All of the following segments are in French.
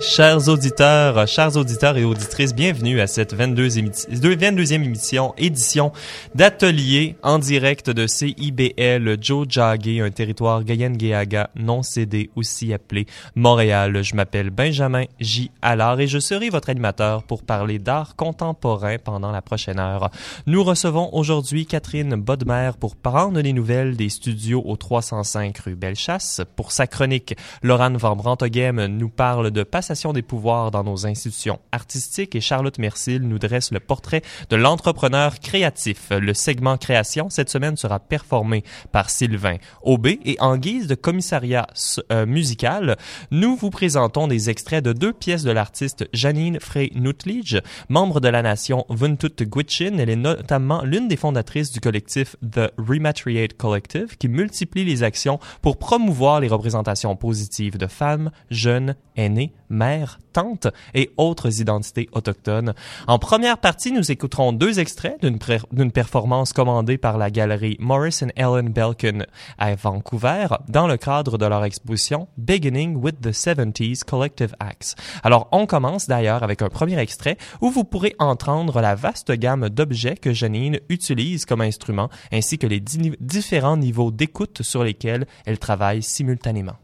chers auditeurs, chers auditeurs et auditrices, bienvenue à cette 22e, émission, édition d'Atelier en direct de CIBL Joe Jagé, un territoire Gayen-Géaga non cédé, aussi appelé Montréal. Je m'appelle Benjamin J. Allard et je serai votre animateur pour parler d'art contemporain pendant la prochaine heure. Nous recevons aujourd'hui Catherine Bodmer pour prendre les nouvelles des studios au 305 rue Bellechasse. Pour sa chronique, Laurent Van Brantoghem nous parle de passage des pouvoirs dans nos institutions artistiques et Charlotte Mercil nous dresse le portrait de l'entrepreneur créatif. Le segment création cette semaine sera performé par Sylvain Aubé et en guise de commissariat euh, musical, nous vous présentons des extraits de deux pièces de l'artiste Janine Frey Nutlige, membre de la nation Vuntut Gwitchin. Elle est notamment l'une des fondatrices du collectif The Rematriate Collective qui multiplie les actions pour promouvoir les représentations positives de femmes, jeunes, aînés, mère, tante et autres identités autochtones. En première partie, nous écouterons deux extraits d'une performance commandée par la galerie Morris and Ellen Belkin à Vancouver dans le cadre de leur exposition Beginning with the 70s Collective Acts. Alors, on commence d'ailleurs avec un premier extrait où vous pourrez entendre la vaste gamme d'objets que Janine utilise comme instrument ainsi que les différents niveaux d'écoute sur lesquels elle travaille simultanément.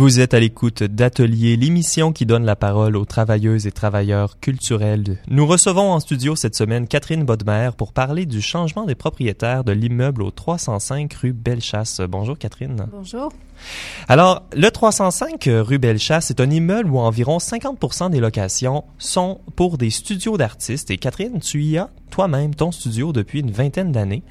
Vous êtes à l'écoute d'Atelier, l'émission qui donne la parole aux travailleuses et travailleurs culturels. Nous recevons en studio cette semaine Catherine Bodmer pour parler du changement des propriétaires de l'immeuble au 305 rue Bellechasse. Bonjour Catherine. Bonjour. Alors, le 305 rue Bellechasse est un immeuble où environ 50% des locations sont pour des studios d'artistes. Et Catherine, tu y as toi-même ton studio depuis une vingtaine d'années.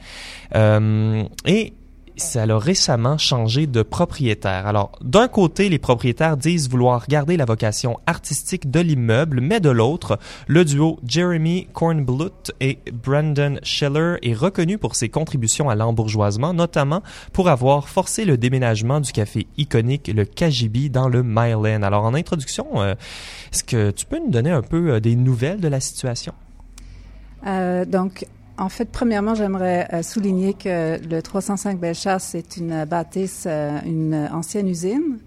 Euh, et ça a récemment changé de propriétaire. Alors, d'un côté, les propriétaires disent vouloir garder la vocation artistique de l'immeuble, mais de l'autre, le duo Jeremy Kornblut et Brandon Schiller est reconnu pour ses contributions à l'embourgeoisement, notamment pour avoir forcé le déménagement du café iconique le Kajibi dans le Mile Alors, en introduction, euh, est-ce que tu peux nous donner un peu euh, des nouvelles de la situation? Euh, donc, en fait, premièrement, j'aimerais euh, souligner que le 305 Bellechasse est une bâtisse, euh, une ancienne usine,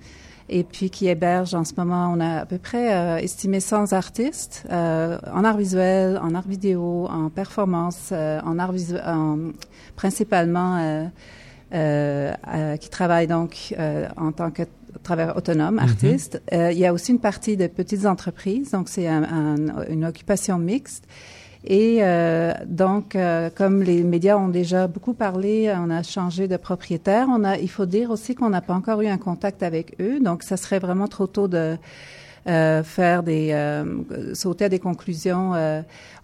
et puis qui héberge en ce moment, on a à peu près euh, estimé 100 artistes en art visuel, en art vidéo, en performance, en art visuel, principalement qui travaillent donc en tant que travailleurs autonomes, mm-hmm. artistes. il y a aussi une partie de petites entreprises, donc c'est une occupation mixte. Et euh, donc, euh, comme les médias ont déjà beaucoup parlé, on a changé de propriétaire. On a, il faut dire aussi qu'on n'a pas encore eu un contact avec eux. Donc, ça serait vraiment trop tôt de euh, faire des sauter à des conclusions.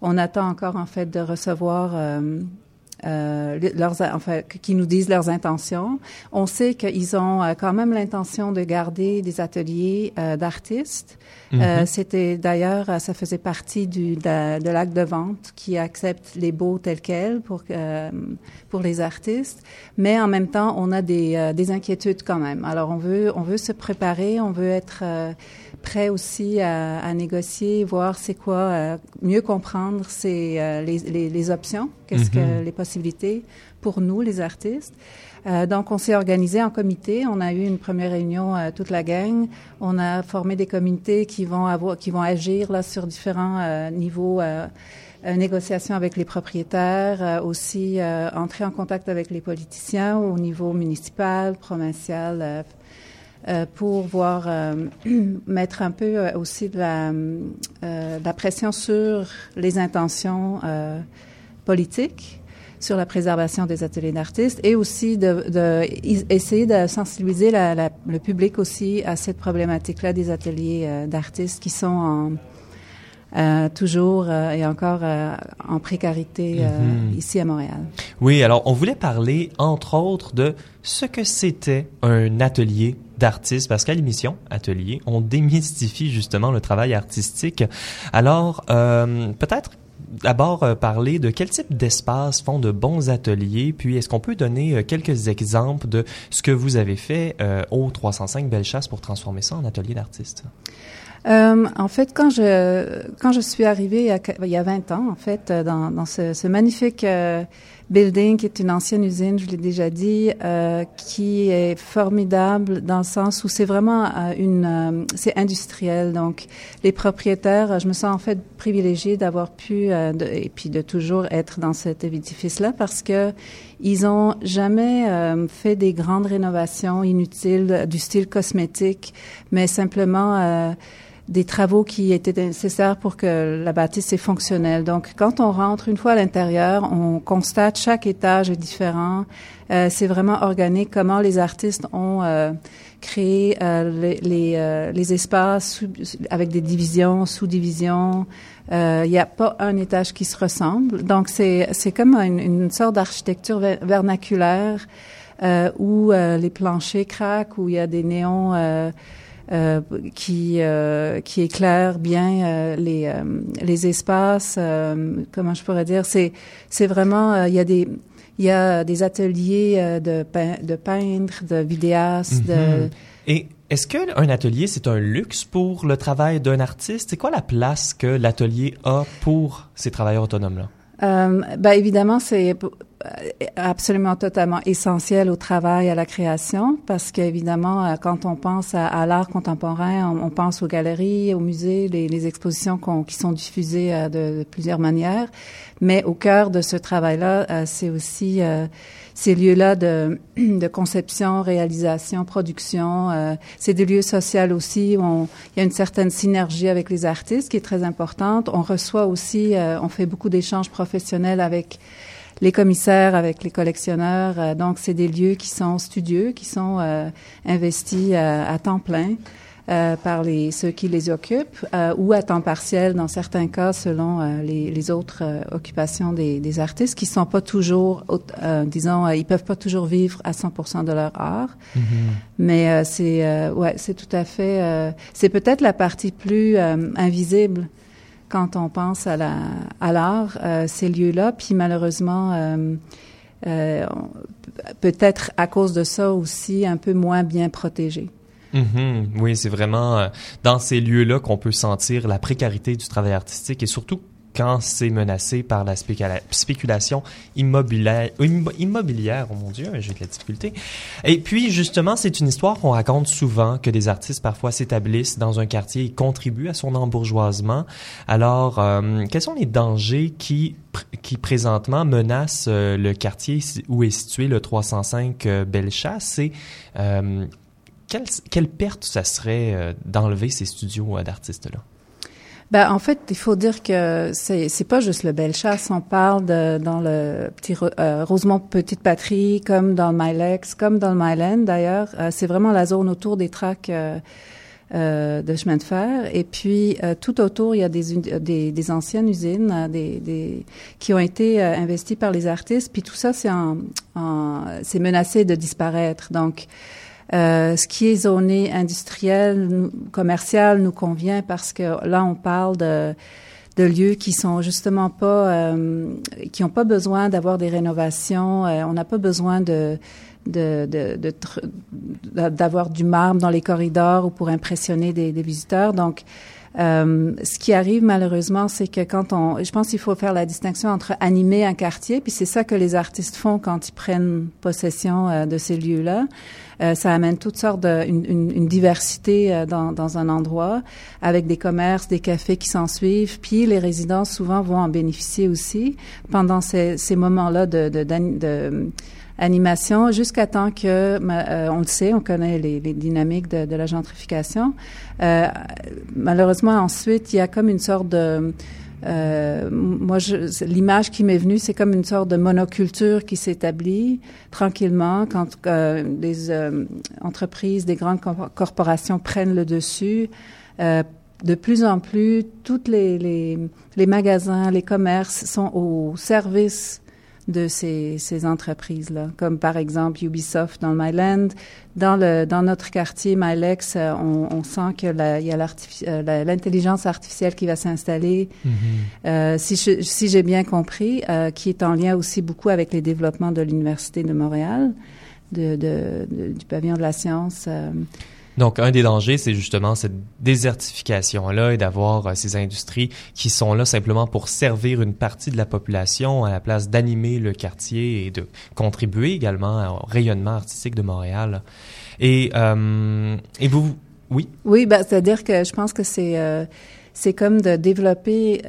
on attend encore en fait de recevoir euh, leurs, enfin, qui nous disent leurs intentions. On sait qu'ils ont euh, quand même l'intention de garder des ateliers euh, d'artistes. Mhm. C'était d'ailleurs, ça faisait partie du, de, de l'acte de vente qui accepte les beaux tels quels pour pour les artistes. Mais en même temps, on a des, des inquiétudes quand même. Alors on veut on veut se préparer, on veut être prêt aussi à, à négocier, voir c'est quoi, euh, mieux comprendre c'est euh, les, les, les, options, qu'est-ce que mhm. les possibilités pour nous les artistes. Euh, donc on s'est organisé en comité, on a eu une première réunion toute la gang, on a formé des comités qui vont avoir, qui vont agir là sur différents niveaux. négociation avec les propriétaires, aussi entrer en contact avec les politiciens au niveau municipal, provincial, euh, pour voir euh, mettre un peu euh, aussi de la, pression sur les intentions politiques sur la préservation des ateliers d'artistes et aussi de, de de sensibiliser la, le public aussi à cette problématique-là des ateliers d'artistes qui sont en, toujours et encore en précarité mm-hmm. ici à Montréal. Oui, alors on voulait parler entre autres de ce que c'était un atelier d'artistes, parce qu'à l'émission Atelier, on démystifie justement le travail artistique. Alors, euh, peut-être d'abord euh, parler de quel type d'espace font de bons ateliers, puis est-ce qu'on peut donner euh, quelques exemples de ce que vous avez fait au 305 Bellechasse pour transformer ça en atelier d'artiste? en fait, quand je quand je suis arrivée il y a, 20 ans, en fait, dans, dans ce, ce magnifique Building, qui est une ancienne usine, je l'ai déjà dit, euh, qui est formidable dans le sens où c'est vraiment euh, une, euh, c'est industriel. Donc, les propriétaires, je me sens en fait privilégiée d'avoir pu de, et puis de toujours être dans cet édifice-là parce que ils ont jamais fait des grandes rénovations inutiles du style cosmétique, mais simplement des travaux qui étaient nécessaires pour que la bâtisse est fonctionnelle. Donc, quand on rentre une fois à l'intérieur, on constate chaque étage est différent. Euh, c'est vraiment organique comment les artistes ont euh, créé euh, les, les, euh, espaces avec des divisions, sous-divisions. Il n'y a pas un étage qui se ressemble. Donc, c'est, c'est comme une, une sorte d'architecture vernaculaire où les planchers craquent, où il y a des néons euh, qui euh, qui éclaire bien euh, les euh, les espaces. comment je pourrais dire C'est c'est vraiment il y a des il y a des ateliers de de peintres, de vidéastes, de mm-hmm. et est-ce qu'un atelier, c'est un luxe pour le travail d'un artiste? C'est quoi la place que l'atelier a pour ces travailleurs autonomes-là? Euh, ben évidemment, c'est absolument totalement essentiel au travail, à la création, parce qu'évidemment, euh, quand on pense à, l'art contemporain, on, pense aux galeries, aux musées, les, expositions qui sont diffusées euh, de, plusieurs manières. Mais au cœur de ce travail-là, euh, c'est aussi ces lieux-là de, de, conception, réalisation, production. c'est des lieux sociaux aussi où on, il y a une certaine synergie avec les artistes qui est très importante. On reçoit aussi, on fait beaucoup d'échanges professionnels avec les commissaires avec les collectionneurs. Euh, donc, c'est des lieux qui sont studieux, qui sont euh, investis euh, à temps plein. Par les, ceux qui les occupent ou à temps partiel dans certains cas selon les, les, autres occupations des, des, artistes qui sont pas toujours, disons, ils peuvent pas toujours vivre à 100% de leur art. Mm-hmm. Mais c'est ouais, c'est tout à fait, c'est peut-être la partie plus invisible quand on pense à la à l'art, euh, ces lieux-là, puis malheureusement, euh, euh, peut-être à cause de ça aussi un peu moins bien protégés. Mm-hmm. Oui, c'est vraiment dans ces lieux-là qu'on peut sentir la précarité du travail artistique et surtout quand c'est menacé par la spéculation immobilière, immobilière, oh mon Dieu, j'ai de la difficulté. Et puis, justement, c'est une histoire qu'on raconte souvent, que des artistes parfois s'établissent dans un quartier et contribuent à son embourgeoisement. Alors, euh, quels sont les dangers qui, qui présentement menacent euh, le quartier où est situé le 305 euh, Bellechasse? Quelle, quelle perte ça serait d'enlever ces studios d'artistes-là? Ben, en fait, il faut dire que c'est c'est pas juste le Bellechasse. On parle de, dans le petit euh, Rosemont Petite Patrie, comme dans le Milex, comme dans le Myland d'ailleurs. Euh, c'est vraiment la zone autour des tracks. Euh, euh, de chemin de fer. Et puis, euh, tout autour, il y a des, des, des anciennes usines euh, des, des, qui ont été investies par les artistes. Puis tout ça, c'est en, en c'est menacé de disparaître. Donc, euh, ce qui est zoné industriel, commercial, nous convient parce que là, on parle de de lieux qui sont justement pas, euh, qui n'ont pas besoin d'avoir des rénovations. Euh, on n'a pas besoin de d'avoir du marbre dans les corridors ou pour impressionner des, des visiteurs. Donc, euh, ce qui arrive malheureusement, c'est que quand on, je pense qu'il faut faire la distinction entre animer un quartier, puis c'est ça que les artistes font quand ils prennent possession euh, de ces lieux-là. Euh, ça amène toutes sortes de, une, une, une diversité euh, dans, dans, un endroit, avec des commerces, des cafés qui s'en suivent. Puis les résidents souvent vont en bénéficier aussi pendant ces, ces moments-là de, de, de animation jusqu'à temps que, euh, on le sait, on connaît les, les dynamiques de, de, la gentrification. Euh, malheureusement, ensuite, il y a comme une sorte de euh, moi, l'image qui m'est venue, c'est comme une sorte de monoculture qui s'établit tranquillement quand euh, des euh, entreprises, des grandes corporations prennent le dessus. Euh, de plus en plus, toutes les, les, les, magasins, les commerces sont au service de ces, ces entreprises-là, comme par exemple Ubisoft dans le Myland. Dans, le, dans notre quartier Mylex, euh, on, on sent qu'il y a euh, l'intelligence artificielle qui va s'installer, mm-hmm. euh, si, si j'ai bien compris, euh, qui est en lien aussi beaucoup avec les développements de l'Université de Montréal, de, de, de, du pavillon de la science. Euh, donc, un des dangers, c'est justement cette désertification-là et d'avoir euh, ces industries qui sont là simplement pour servir une partie de la population à la place d'animer le quartier et de contribuer également au rayonnement artistique de Montréal. Et, euh, et vous, oui? Oui, ben, c'est-à-dire que je pense que c'est... Euh, c'est comme de développer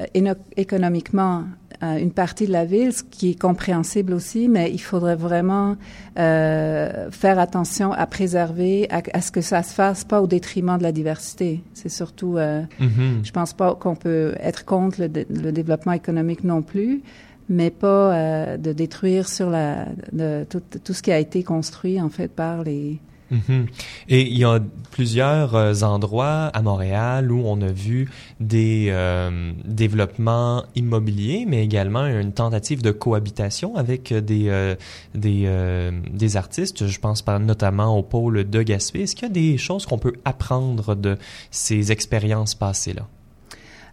économiquement euh, une partie de la ville, ce qui est compréhensible aussi, mais il faudrait vraiment euh, faire attention à préserver, à, à, ce que ça se fasse pas au détriment de la diversité. C'est surtout, euh, mm-hmm. je pense pas qu'on peut être contre le, le, développement économique non plus, mais pas euh, de détruire sur la de, tout, tout ce qui a été construit en fait par les Mm-hmm. Et il y a plusieurs euh, endroits à Montréal où on a vu des euh, développements immobiliers, mais également une tentative de cohabitation avec des euh, des, euh, des artistes. Je pense par, notamment au pôle de Gaspé. Est-ce qu'il y a des choses qu'on peut apprendre de ces expériences passées là?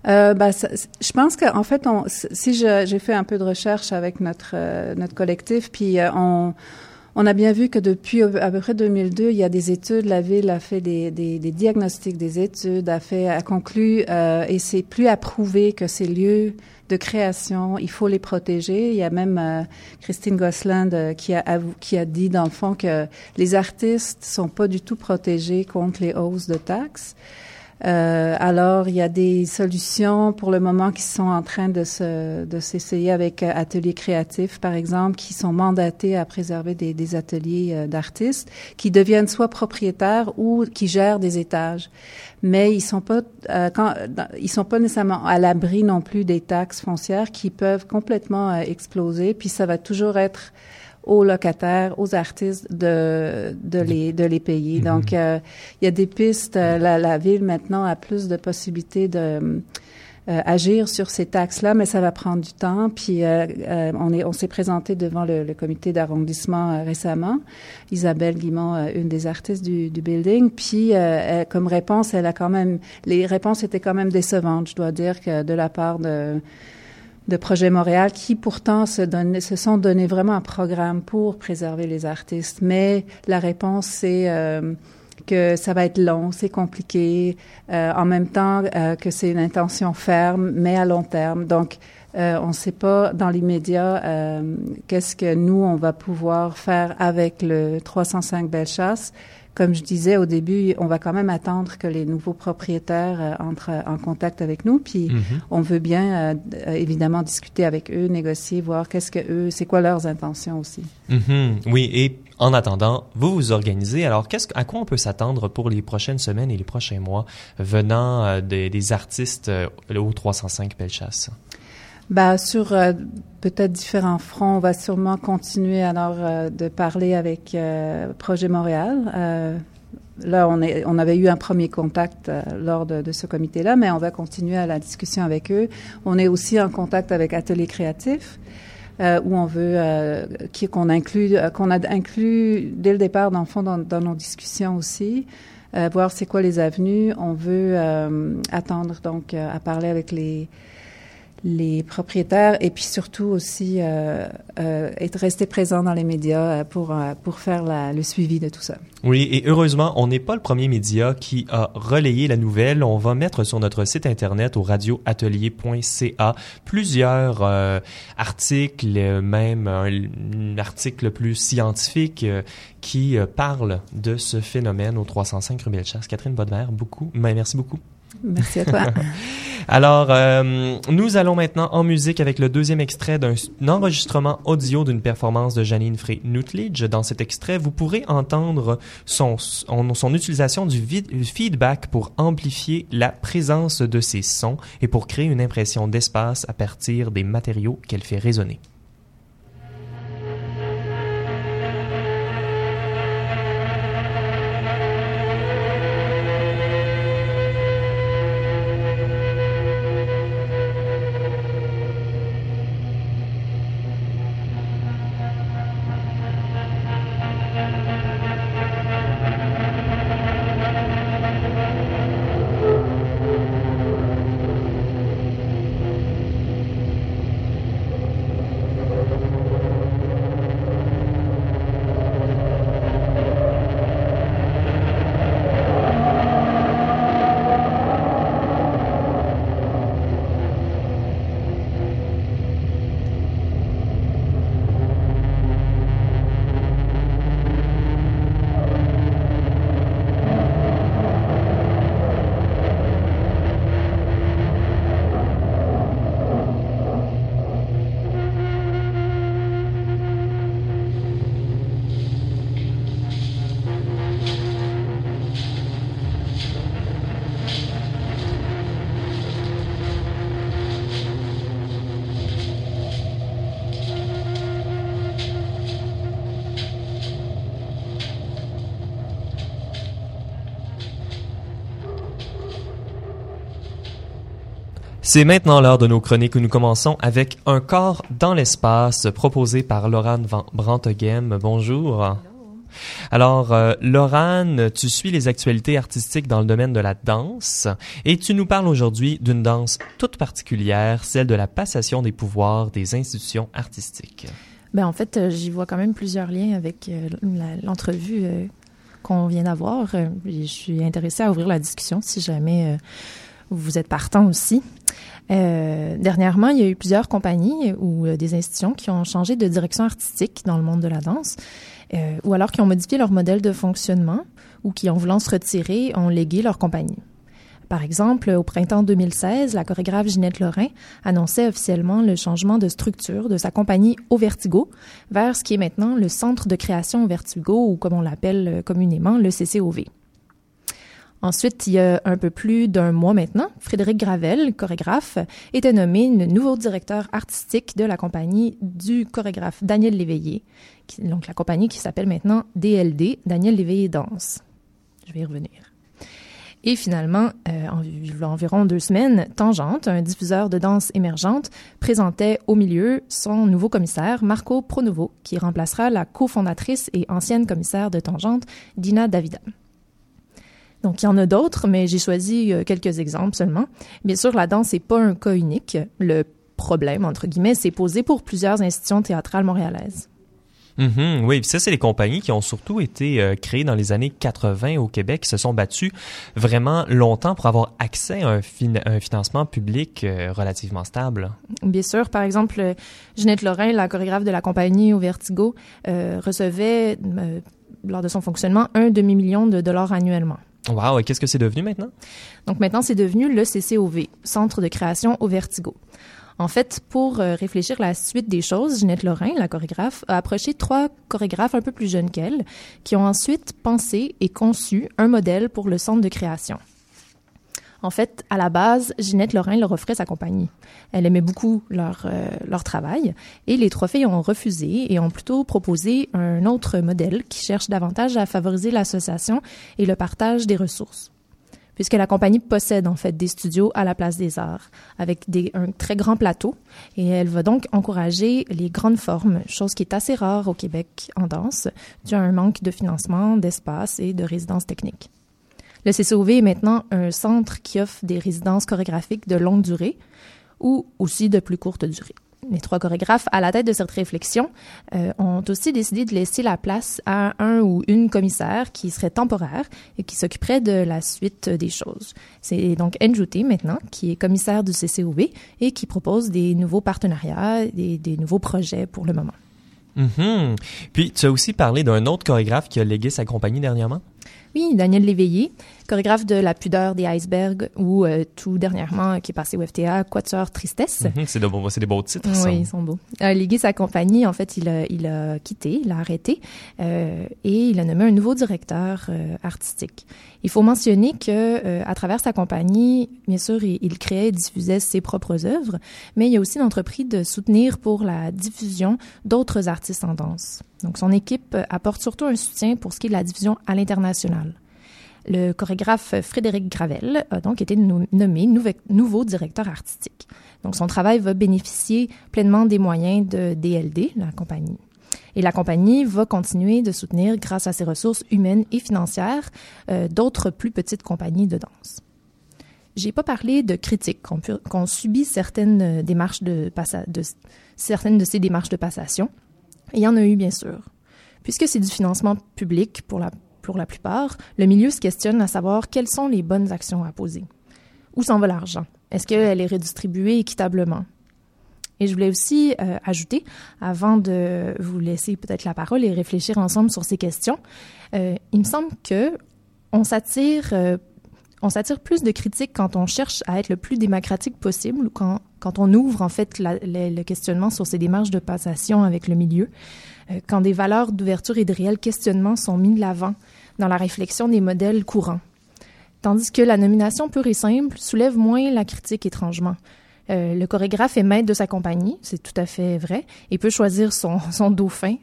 Euh, ça, je pense qu'en fait, si j'ai fait un peu de recherche avec notre notre collectif, puis on on a bien vu que depuis à peu près 2002, il y a des études. La ville a fait des, diagnostics, des études, a fait, a conclu, euh, et c'est plus à prouver que ces lieux de création, il faut les protéger. Il y a même euh, Christine Gosselin qui a qui a dit dans le fond que les artistes sont pas du tout protégés contre les hausses de taxes. Euh, alors, il y a des solutions pour le moment qui sont en train de se de s'essayer avec euh, ateliers créatifs, par exemple, qui sont mandatés à préserver des, des ateliers euh, d'artistes qui deviennent soit propriétaires ou qui gèrent des étages. Mais ils sont pas euh, quand, ils sont pas nécessairement à l'abri non plus des taxes foncières qui peuvent complètement exploser. Puis ça va toujours être aux locataires, aux artistes de, de, les, de les payer. Mm-hmm. Donc, euh, il y a des pistes. Euh, la, la, ville maintenant a plus de possibilités de euh, agir sur ces taxes-là, mais ça va prendre du temps. Puis euh, euh, on est, on s'est présenté devant le, le comité d'arrondissement récemment. Isabelle Guimont, une des artistes du, du building. Puis elle, comme réponse, elle a quand même, les réponses étaient quand même décevantes. Je dois dire que de la part de de Projet Montréal qui pourtant se, se sont donné vraiment un programme pour préserver les artistes. Mais la réponse, c'est euh, que ça va être long, c'est compliqué, euh, en même temps euh, que c'est une intention ferme, mais à long terme. Donc, on ne sait pas dans l'immédiat qu'est-ce que nous, on va pouvoir faire avec le 305 Bellechasse comme je disais au début, on va quand même attendre que les nouveaux propriétaires euh, entrent en contact avec nous, puis mm-hmm. on veut bien euh, évidemment discuter avec eux, négocier, voir qu'est-ce que eux, c'est quoi leurs intentions aussi. Mm-hmm. Oui, et en attendant, vous vous organisez. Alors, qu'est-ce, à quoi on peut s'attendre pour les prochaines semaines et les prochains mois venant euh, des, des, artistes euh, au 305 Bellechasse? Bah, sur euh, peut-être différents fronts, on va sûrement continuer alors euh, de parler avec euh, Projet Montréal. là, on, est, on avait eu un premier contact euh, lors de, de ce comité-là, mais on va continuer à la discussion avec eux. On est aussi en contact avec Atelier Créatif. Euh, où on veut euh, qu'on inclut qu'on a inclus dès le départ dans le fond dans, dans nos discussions aussi voir c'est quoi les avenues on veut attendre donc à parler avec les les propriétaires et puis surtout aussi euh, euh, être resté présent dans les médias euh, pour pour faire le suivi de tout ça. Oui, et heureusement, on n'est pas le premier média qui a relayé la nouvelle. On va mettre sur notre site internet au radioatelier.ca plusieurs articles, même un, article plus scientifique qui parle de ce phénomène au 305 rue. Catherine Bodmer, beaucoup, merci beaucoup. Merci à toi. Alors, euh, nous allons maintenant en musique avec le deuxième extrait d'un enregistrement audio d'une performance de Janine Frey Nutledge. Dans cet extrait, vous pourrez entendre son, son utilisation du feedback pour amplifier la présence de ses sons et pour créer une impression d'espace à partir des matériaux qu'elle fait résonner. C'est maintenant l'heure de nos chroniques où nous commençons avec Un corps dans l'espace proposé par Laurent Van Branteghem. Bonjour. Alors, euh, Laurent, tu suis les actualités artistiques dans le domaine de la danse et tu nous parles aujourd'hui d'une danse toute particulière, celle de la passation des pouvoirs des institutions artistiques. Ben, en fait, euh, j'y vois quand même plusieurs liens avec euh, l'entrevue euh, qu'on vient d'avoir. Je suis intéressée à ouvrir la discussion si jamais vous êtes partant aussi. Euh, dernièrement, il y a eu plusieurs compagnies ou euh, des institutions qui ont changé de direction artistique dans le monde de la danse, euh, ou alors qui ont modifié leur modèle de fonctionnement, ou qui, en voulant se retirer, ont légué leur compagnie. Par exemple, au printemps 2016, la chorégraphe Ginette Lorrain annonçait officiellement le changement de structure de sa compagnie Au Vertigo vers ce qui est maintenant le Centre de création Vertigo, ou comme on l'appelle communément, le CCOV. Ensuite, il y a un peu plus d'un mois maintenant, Frédéric Gravel, chorégraphe, était nommé nouveau directeur artistique de la compagnie du chorégraphe Daniel Léveillé, donc la compagnie qui s'appelle maintenant DLD, Daniel Léveillé Danse. Je vais y revenir. Et finalement, euh, en, environ deux semaines, Tangente, un diffuseur de danse émergente, présentait au milieu son nouveau commissaire, Marco Pronovo, qui remplacera la cofondatrice et ancienne commissaire de Tangente, Dina Davida. Donc, il y en a d'autres, mais j'ai choisi euh, quelques exemples seulement. Bien sûr, la danse n'est pas un cas unique. Le problème, entre guillemets, s'est posé pour plusieurs institutions théâtrales montréalaises. Mm oui, ça, c'est les compagnies qui ont surtout été euh, créées dans les années 80 au Québec, qui se sont battues vraiment longtemps pour avoir accès à un, un financement public euh, relativement stable. Bien sûr. Par exemple, Jeanette Lorrain, la chorégraphe de la compagnie au Vertigo, recevait, lors de son fonctionnement, un demi-million de dollars annuellement. Wow, et qu'est-ce que c'est devenu maintenant? Donc maintenant, c'est devenu le CCOV, Centre de création au Vertigo. En fait, pour euh, réfléchir à la suite des choses, Ginette Lorrain, la chorégraphe, a approché trois chorégraphes un peu plus jeunes qu'elle, qui ont ensuite pensé et conçu un modèle pour le centre de création. En fait, à la base, Ginette Lorrain leur offrait sa compagnie. Elle aimait beaucoup leur, euh, leur travail et les trois filles ont refusé et ont plutôt proposé un autre modèle qui cherche davantage à favoriser l'association et le partage des ressources. Puisque la compagnie possède en fait des studios à la place des arts avec des, un très grand plateau et elle va donc encourager les grandes formes, chose qui est assez rare au Québec en danse, dû à un manque de financement, d'espace et de résidences techniques. Le CCOV est maintenant un centre qui offre des résidences chorégraphiques de longue durée ou aussi de plus courte durée. Les trois chorégraphes à la tête de cette réflexion euh, ont aussi décidé de laisser la place à un ou une commissaire qui serait temporaire et qui s'occuperait de la suite des choses. C'est donc Njouté maintenant qui est commissaire du CCOV et qui propose des nouveaux partenariats, des, nouveaux projets pour le moment. Mhm. Puis tu as aussi parlé d'un autre chorégraphe qui a légué sa compagnie dernièrement? Oui, Daniel Léveillé, chorégraphe de La pudeur des icebergs ou euh, tout dernièrement qui est passé au FTA, Quatuor Tristesse. Mhm, c'est, de, des beaux titres. ça. Oui, ils sont beaux. Euh, légué sa compagnie, en fait, il a, il a quitté, il a arrêté euh, et il a nommé un nouveau directeur euh, artistique. Il faut mentionner que euh, à travers sa compagnie, bien sûr, il, il créait et diffusait ses propres œuvres, mais il a aussi l'entreprise de soutenir pour la diffusion d'autres artistes en danse. Donc, son équipe apporte surtout un soutien pour ce qui est de la diffusion à l'international. Le chorégraphe Frédéric Gravel a donc été no- nommé nouve- nouveau directeur artistique. Donc, son travail va bénéficier pleinement des moyens de DLD, la compagnie. Et la compagnie va continuer de soutenir, grâce à ses ressources humaines et financières, euh, d'autres plus petites compagnies de danse. J'ai pas parlé de critiques qu'on qu'on subit certaines euh, démarches de certaines de ces démarches de passation. Il y en a eu, bien sûr. Puisque c'est du financement public pour la, pour la plupart, le milieu se questionne à savoir quelles sont les bonnes actions à poser. Où s'en va l'argent? Est-ce qu'elle est redistribuée équitablement? Et je voulais aussi euh, ajouter, avant de vous laisser peut-être la parole et réfléchir ensemble sur ces questions, euh, il me semble que on s'attire, euh, on s'attire plus de critiques quand on cherche à être le plus démocratique possible ou quand, quand on ouvre en fait le, questionnement sur ces démarches de passation avec le milieu, euh, quand des valeurs d'ouverture et de réel questionnement sont mis de l'avant dans la réflexion des modèles courants. Tandis que la nomination pure et simple soulève moins la critique étrangement. Euh, le chorégraphe est maître de sa compagnie, c'est tout à fait vrai, et peut choisir son, son dauphin.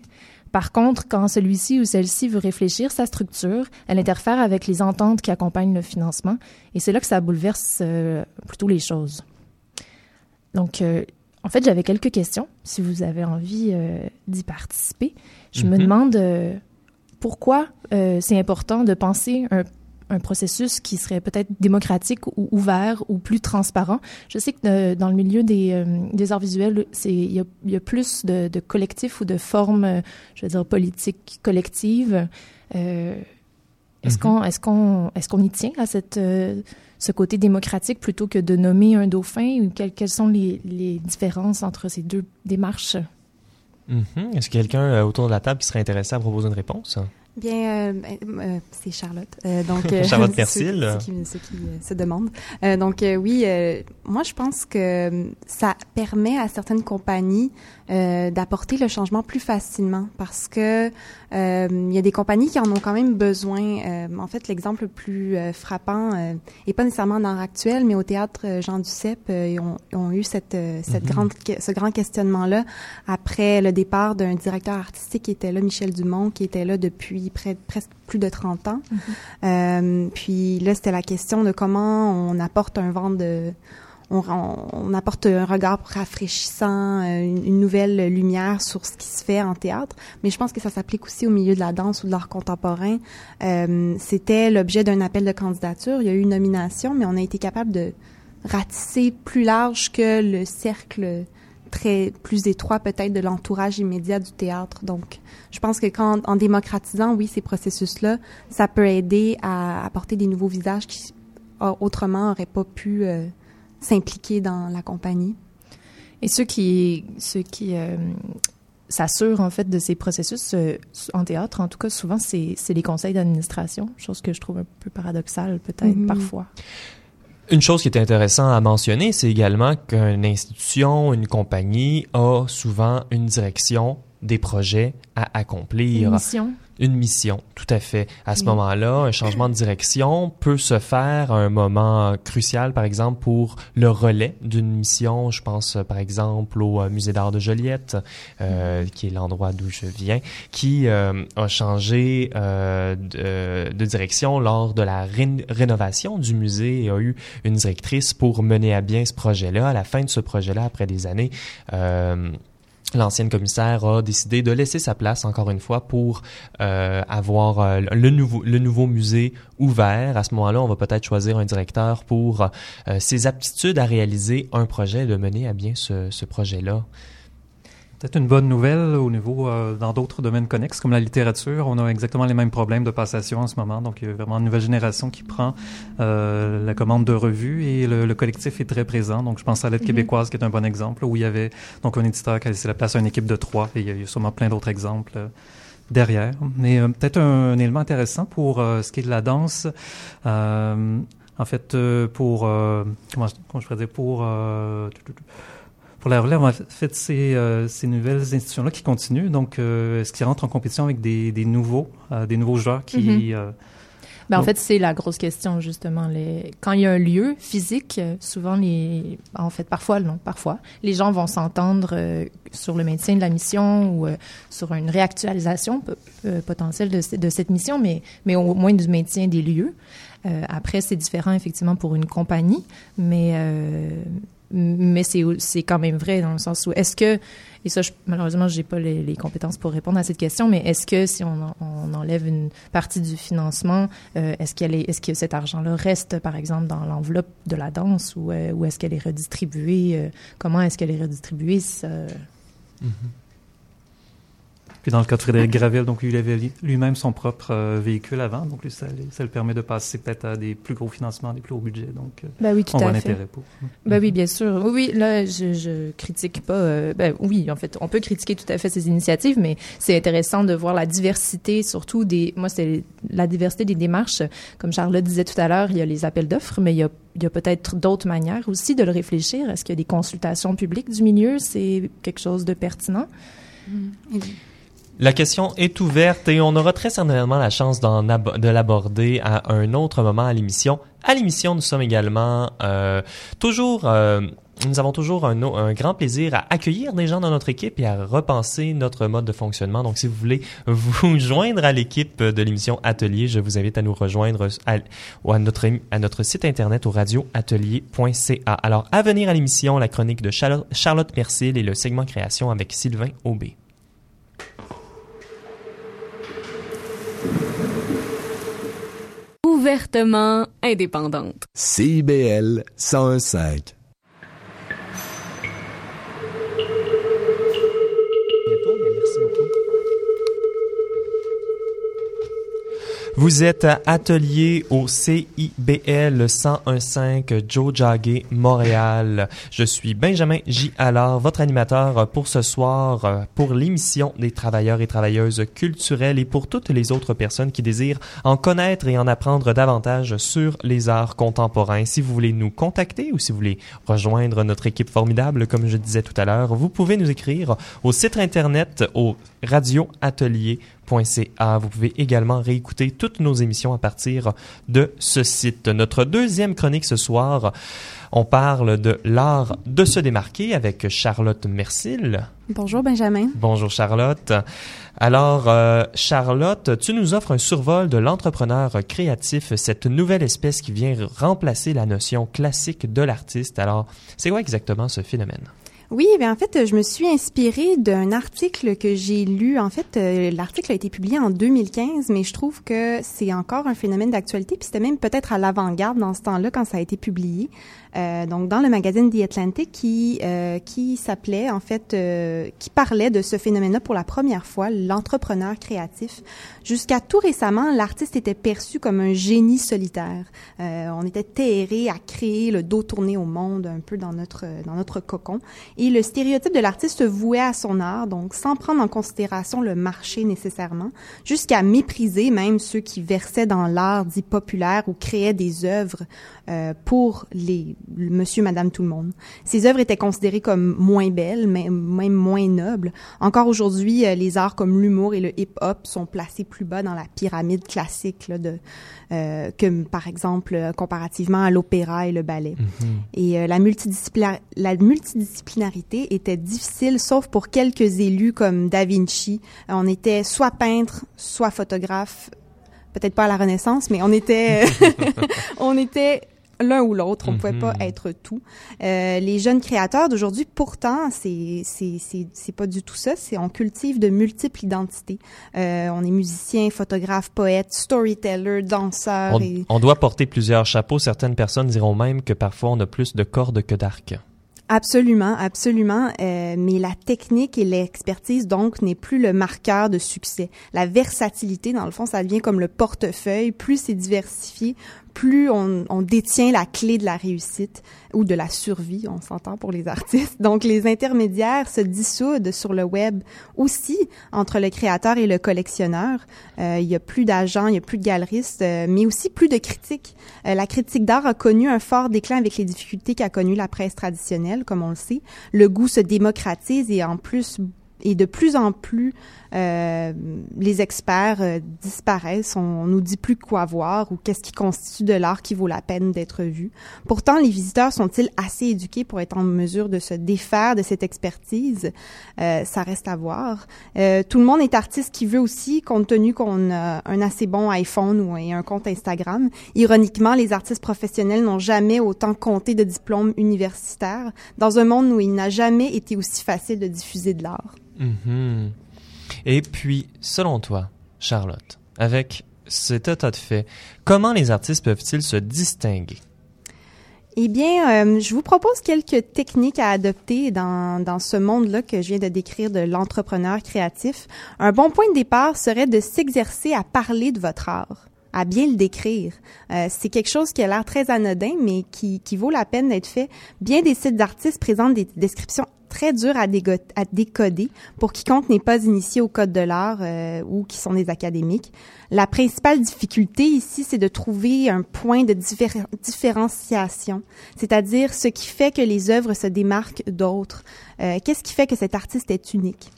Par contre, quand celui-ci ou celle-ci veut réfléchir sa structure, elle interfère avec les ententes qui accompagnent le financement, et c'est là que ça bouleverse euh, plutôt les choses. Donc, euh, en fait, j'avais quelques questions, si vous avez envie euh, d'y participer. Je me Mhm. demande pourquoi c'est important de penser un un processus qui serait peut-être démocratique ou ouvert ou plus transparent. Je sais que euh, dans le milieu des, euh, des arts visuels, il y a, il y a plus de, de collectifs ou de formes, euh, je veux dire politiques collectives. Euh, est-ce Mhm. qu'on est-ce qu'on est-ce qu'on y tient à cette euh, ce côté démocratique plutôt que de nommer un dauphin? Ou quelles, quelles sont les, les différences entre ces deux démarches? Mhm. Est-ce qu'il y a quelqu'un autour de la table qui serait intéressé à proposer une réponse? Bien, euh, ben, euh, c'est Charlotte. Euh, donc, euh, Charlotte Mercil. Ceux, qui, ceux qui, euh, se demandent. Euh, donc, euh, oui, euh, moi, je pense que ça permet à certaines compagnies euh, d'apporter le changement plus facilement parce que euh, il y a des compagnies qui en ont quand même besoin. Euh, en fait, l'exemple le plus euh, frappant euh, est pas nécessairement en art actuel, mais au théâtre euh, Jean Duceppe, euh, ils, ont, ils ont eu cette, euh, cette Mhm. grande, ce grand questionnement-là après le départ d'un directeur artistique qui était là, Michel Dumont, qui était là depuis près, presque plus de 30 ans. Euh, puis là, c'était la question de comment on apporte un vent de... On, apporte un regard rafraîchissant, euh, une, nouvelle lumière sur ce qui se fait en théâtre. Mais je pense que ça s'applique aussi au milieu de la danse ou de l'art contemporain. Euh, C'était l'objet d'un appel de candidature. Il y a eu une nomination, mais on a été capable de ratisser plus large que le cercle très plus étroit peut-être de l'entourage immédiat du théâtre. Donc, je pense que quand en démocratisant, oui, ces processus-là, ça peut aider à apporter des nouveaux visages qui autrement n'auraient pas pu euh, s'impliquer dans la compagnie. Et ceux qui, ceux qui euh, s'assurent en fait de ces processus euh, en théâtre, en tout cas souvent c'est c'est les conseils d'administration, chose que je trouve un peu paradoxale peut-être Mhm. parfois. Une chose qui est intéressante à mentionner, c'est également qu'une institution, une compagnie a souvent une direction des projets à accomplir. Une mission. Une mission, tout à fait. À ce moment-là, un changement de direction peut se faire à un moment crucial, par exemple, pour le relais d'une mission. Je pense, par exemple, au euh, Musée d'art de Joliette, euh, qui est l'endroit d'où je viens, qui euh, a changé euh, de, de, direction lors de la ré rénovation du musée et a eu une directrice pour mener à bien ce projet-là. À la fin de ce projet-là, après des années, euh, l'ancienne commissaire a décidé de laisser sa place encore une fois pour euh, avoir euh, le nouveau le nouveau musée ouvert. À ce moment-là, on va peut-être choisir un directeur pour euh, ses aptitudes à réaliser un projet, de mener à bien ce, ce projet-là. Peut-être une bonne nouvelle au niveau euh, dans d'autres domaines connexes comme la littérature. On a exactement les mêmes problèmes de passation en ce moment. Donc, il y a vraiment une nouvelle génération qui prend euh, la commande de revues et le, le, collectif est très présent. Donc, je pense à l'aide mm -hmm. québécoise qui est un bon exemple où il y avait donc un éditeur qui a laissé la place à une équipe de trois et il y a, il y a sûrement plein d'autres exemples. Euh, derrière. Mais euh, peut-être un, un, élément intéressant pour euh, ce qui est de la danse. Euh, en fait, pour comment, comment, je pourrais dire pour pour la relève, en fait, c'est euh, ces nouvelles institutions-là qui continuent. Donc, euh, est-ce qu'ils rentrent en compétition avec des, des nouveaux, euh, des nouveaux joueurs qui... Mm -hmm. ben, en fait, c'est la grosse question, justement. Les... Quand il y a un lieu physique, souvent, les... en fait, parfois, non, parfois, les gens vont s'entendre sur le maintien de la mission ou sur une réactualisation potentielle de, de, cette mission, mais, mais au moins du maintien des lieux. après, c'est différent, effectivement, pour une compagnie, mais mais c'est quand même vrai dans le sens où est-ce que et ça je, malheureusement j'ai pas les, compétences pour répondre à cette question mais est-ce que si on, on, enlève une partie du financement euh, est-ce qu'elle est est-ce que cet argent là reste par exemple dans l'enveloppe de la danse ou, euh, est-ce qu'elle est redistribuée euh, comment est-ce qu'elle est redistribuée ça... mm -hmm. Puis dans le cas de Frédéric Gravel, donc il avait lui-même son propre euh, véhicule avant, donc lui, ça, ça, le permet de passer peut-être à des plus gros financements, des plus hauts budgets. Donc, ben oui, tout on à voit fait. l'intérêt pour. Ben oui, bien sûr. Oui, oui, là, je, je critique pas. Euh, ben oui, en fait, on peut critiquer tout à fait ces initiatives, mais c'est intéressant de voir la diversité, surtout des. Moi, c'est la diversité des démarches. Comme Charlotte disait tout à l'heure, il y a les appels d'offres, mais il y a il y a peut-être d'autres manières aussi de le réfléchir. Est-ce qu'il y a des consultations publiques du milieu? C'est quelque chose de pertinent? Mmh. La question est ouverte et on aura très certainement la chance de l'aborder à un autre moment à l'émission. À l'émission, nous sommes également euh, toujours... Euh, nous avons toujours un, grand plaisir à accueillir des gens dans notre équipe et à repenser notre mode de fonctionnement. Donc, si vous voulez vous joindre à l'équipe de l'émission Atelier, je vous invite à nous rejoindre à, notre, à notre site internet au radioatelier.ca. Alors, à venir à l'émission, la chronique de Charlotte, Charlotte Mercil et le segment création avec Sylvain Aubé. Ouvertement indépendante. CIBL 101.5 Vous êtes Atelier au CIBL 1015 Joe Jagger, Montréal. Je suis Benjamin J. Allard, votre animateur pour ce soir, pour l'émission des travailleurs et travailleuses culturelles et pour toutes les autres personnes qui désirent en connaître et en apprendre davantage sur les arts contemporains. Si vous voulez nous contacter ou si vous voulez rejoindre notre équipe formidable, comme je disais tout à l'heure, vous pouvez nous écrire au site internet au radioatelier.ca. Vous pouvez également réécouter toutes nos émissions à partir de ce site. Notre deuxième chronique ce soir, on parle de l'art de se démarquer avec Charlotte Mercil. Bonjour Benjamin. Bonjour Charlotte. Alors euh, Charlotte, tu nous offres un survol de l'entrepreneur créatif, cette nouvelle espèce qui vient remplacer la notion classique de l'artiste. Alors, c'est quoi exactement ce phénomène? Oui, bien en fait, je me suis inspirée d'un article que j'ai lu. En fait, euh, l'article a été publié en 2015, mais je trouve que c'est encore un phénomène d'actualité. Puis c'était même peut-être à l'avant-garde dans ce temps-là quand ça a été publié. Euh, donc dans le magazine The Atlantic qui euh, qui s'appelait en fait euh, qui parlait de ce phénomène-là pour la première fois, l'entrepreneur créatif. Jusqu'à tout récemment, l'artiste était perçu comme un génie solitaire. Euh, on était terré à créer le dos tourné au monde un peu dans notre dans notre cocon. Et le stéréotype de l'artiste se vouait à son art, donc sans prendre en considération le marché nécessairement, jusqu'à mépriser même ceux qui versaient dans l'art dit populaire ou créaient des œuvres euh, pour les monsieur, madame, tout le monde. Ces œuvres étaient considérées comme moins belles, mais même moins nobles. Encore aujourd'hui, euh, les arts comme l'humour et le hip-hop sont placés plus bas dans la pyramide classique là, de euh, que par exemple comparativement à l'opéra et le ballet. Mhm. Et euh, la, multidisciplina- la multidisciplinarité était difficile, sauf pour quelques élus comme Da Vinci. Euh, on était soit peintre, soit photographe. Peut-être pas à la Renaissance, mais on était, on était l'un ou l'autre. On pouvait Mhm. pas être tout. Euh, les jeunes créateurs d'aujourd'hui, pourtant, c'est c'est c'est c'est pas du tout ça. C'est on cultive de multiples identités. Euh, on est musicien, photographe, poète, storyteller, danseur. On, et... on doit porter plusieurs chapeaux. Certaines personnes diront même que parfois on a plus de cordes que d'arcs. Absolument, absolument. Euh, mais la technique et l'expertise, donc, n'est plus le marqueur de succès. La versatilité, dans le fond, ça devient comme le portefeuille. Plus c'est diversifié, plus on, on détient la clé de la réussite ou de la survie, on s'entend pour les artistes. Donc, les intermédiaires se dissoudent sur le web aussi entre le créateur et le collectionneur. Euh, il y a plus d'agents, il y a plus de galeristes, euh, mais aussi plus de critiques. Euh, la critique d'art a connu un fort déclin avec les difficultés qu'a connu la presse traditionnelle, comme on le sait. Le goût se démocratise et en plus et de plus en plus euh, les experts euh, disparaissent. On, on nous dit plus quoi voir ou qu'est-ce qui constitue de l'art qui vaut la peine d'être vu. Pourtant, les visiteurs sont-ils assez éduqués pour être en mesure de se défaire de cette expertise? Euh, Ça reste à voir. Euh, tout le monde est artiste qui veut aussi, compte tenu qu'on a un assez bon iPhone ou un, un compte Instagram. Ironiquement, les artistes professionnels n'ont jamais autant compté de diplômes universitaires dans un monde où il n'a jamais été aussi facile de diffuser de l'art. Mhm. Et puis, selon toi, Charlotte, avec cet état de fait, comment les artistes peuvent-ils se distinguer? Eh bien, euh, je vous propose quelques techniques à adopter dans, dans ce monde-là que je viens de décrire de l'entrepreneur créatif. Un bon point de départ serait de s'exercer à parler de votre art à bien le décrire. Euh, c'est quelque chose qui a l'air très anodin, mais qui, qui vaut la peine d'être fait. Bien des sites d'artistes présentent des descriptions très dures à, décoder pour quiconque n'est pas initié au code de l'art euh, ou qui sont des académiques. La principale difficulté ici, c'est de trouver un point de diffé- différenciation, c'est-à-dire ce qui fait que les œuvres se démarquent d'autres. Euh, Qu'est-ce qui fait que cet artiste est unique?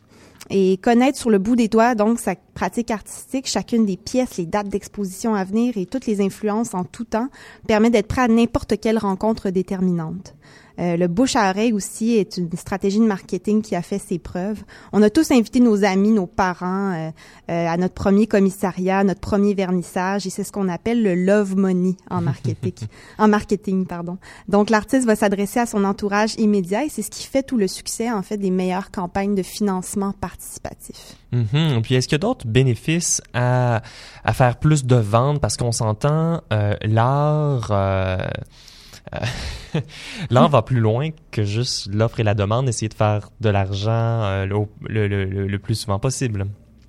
et connaître sur le bout des doigts donc sa pratique artistique, chacune des pièces, les dates d'exposition à venir et toutes les influences en tout temps permet d'être prêt à n'importe quelle rencontre déterminante. Euh, le bouche à oreille aussi est une stratégie de marketing qui a fait ses preuves. On a tous invité nos amis, nos parents euh, euh, à notre premier commissariat, notre premier vernissage, et c'est ce qu'on appelle le love money en marketing. en marketing, pardon. Donc l'artiste va s'adresser à son entourage immédiat, et c'est ce qui fait tout le succès en fait des meilleures campagnes de financement participatif. Mhm. Puis est-ce qu'il y a d'autres bénéfices à, à faire plus de ventes? Parce qu'on s'entend euh, l'art l'art va plus loin que juste l'offre et la demande, essayer de faire de l'argent euh, le plus souvent possible.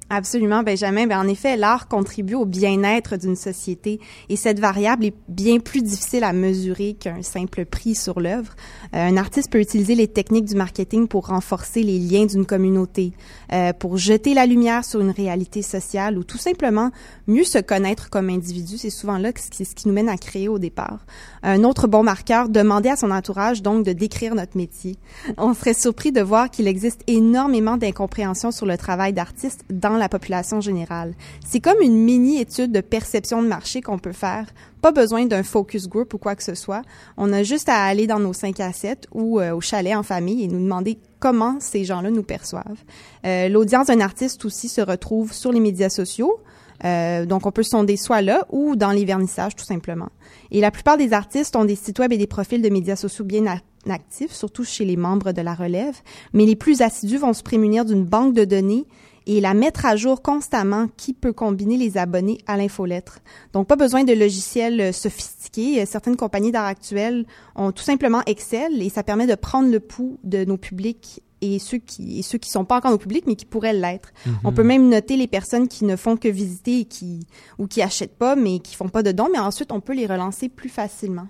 Absolument, Benjamin. Ben, en effet, l'art contribue au bien-être d'une société et cette variable est bien plus difficile à mesurer qu'un simple prix sur l'œuvre. Euh, un artiste peut utiliser les techniques du marketing pour renforcer les liens d'une communauté, euh, pour jeter la lumière sur une réalité sociale ou tout simplement mieux se connaître comme individu. C'est souvent là que c'est ce qui nous mène à créer au départ. Un autre bon marqueur, demander à son entourage donc de décrire notre métier. On serait surpris de voir qu'il existe énormément d'incompréhension sur le travail d'artiste dans la population générale. C'est comme une mini-étude de perception de marché qu'on peut faire. Pas besoin d'un focus group ou quoi que ce soit. On a juste à aller dans nos 5 à 7 ou euh, au chalet en famille et nous demander comment ces gens-là nous perçoivent. Euh, L'audience d'un artiste aussi se retrouve sur les médias sociaux. Euh, donc, on peut sonder soit là ou dans les vernissages, tout simplement. Et la plupart des artistes ont des sites web et des profils de médias sociaux bien actifs, surtout chez les membres de la relève. Mais les plus assidus vont se prémunir d'une banque de données et la mettre à jour constamment qui peut combiner les abonnés à l'infolettre. Donc, pas besoin de logiciels sophistiqués. Certaines compagnies d'art actuelles ont tout simplement Excel et ça permet de prendre le pouls de nos publics et ceux qui et ceux qui sont pas encore nos publics mais qui pourraient l'être. Mm -hmm. On peut même noter les personnes qui ne font que visiter et qui ou qui achètent pas mais qui font pas de dons mais ensuite on peut les relancer plus facilement.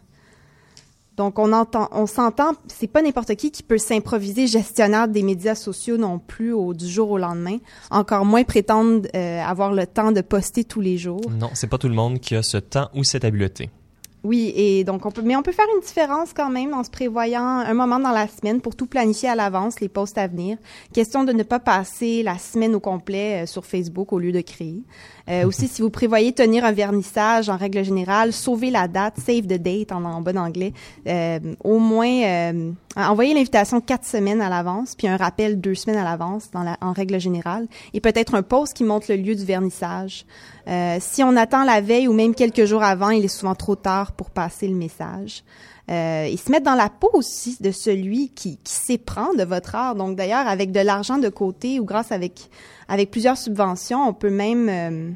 Donc, on entend, on s'entend, c'est pas n'importe qui qui peut s'improviser gestionnaire des médias sociaux non plus au, du jour au lendemain. Encore moins prétendre euh, avoir le temps de poster tous les jours. Non, c'est pas tout le monde qui a ce temps ou cette habileté. Oui, et donc on peut, mais on peut faire une différence quand même en se prévoyant un moment dans la semaine pour tout planifier à l'avance, les posts à venir. Question de ne pas passer la semaine au complet euh, sur Facebook au lieu de créer. Euh, aussi, si vous prévoyez tenir un vernissage, en règle générale, sauvez la date, save the date en, bon anglais. Euh, au moins, euh, envoyez l'invitation quatre semaines à l'avance, puis un rappel deux semaines à l'avance la, en règle générale, et peut-être un post qui montre le lieu du vernissage. Euh, si on attend la veille ou même quelques jours avant, il est souvent trop tard pour passer le message. Euh, et se mettre dans la peau aussi de celui qui, qui s'éprend de votre art. Donc d'ailleurs, avec de l'argent de côté ou grâce avec avec plusieurs subventions, on peut même euh,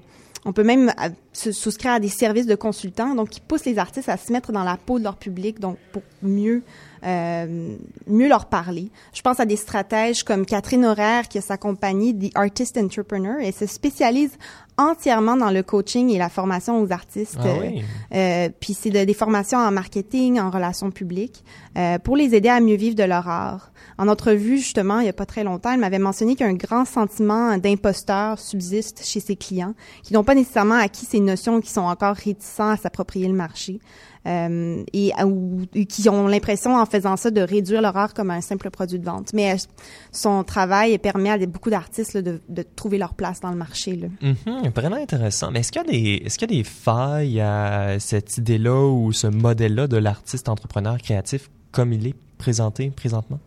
on peut même euh, se souscrire à des services de consultants, donc qui poussent les artistes à se mettre dans la peau de leur public, donc pour mieux euh, mieux leur parler. Je pense à des stratèges comme Catherine Horaire qui a sa compagnie The Artist Entrepreneur et se spécialise entièrement dans le coaching et la formation aux artistes. Ah oui. Euh, puis c'est de- des formations en marketing, en relations publiques, euh, pour les aider à mieux vivre de leur art. En entrevue, justement, il y a pas très longtemps, elle m'avait mentionné qu'un grand sentiment d'imposteur subsiste chez ses clients, qui n'ont pas nécessairement acquis ces notions, qui sont encore réticents à s'approprier le marché. Euh, et qui ont l'impression en faisant ça de réduire leur art comme un simple produit de vente. Mais euh, son travail permet à beaucoup d'artistes de, trouver leur place dans le marché. Là. Mhm, vraiment intéressant. Mais est-ce qu'il y a des, est-ce qu'il y a des failles à cette idée-là ou ce modèle-là de l'artiste entrepreneur créatif comme il est présenté présentement?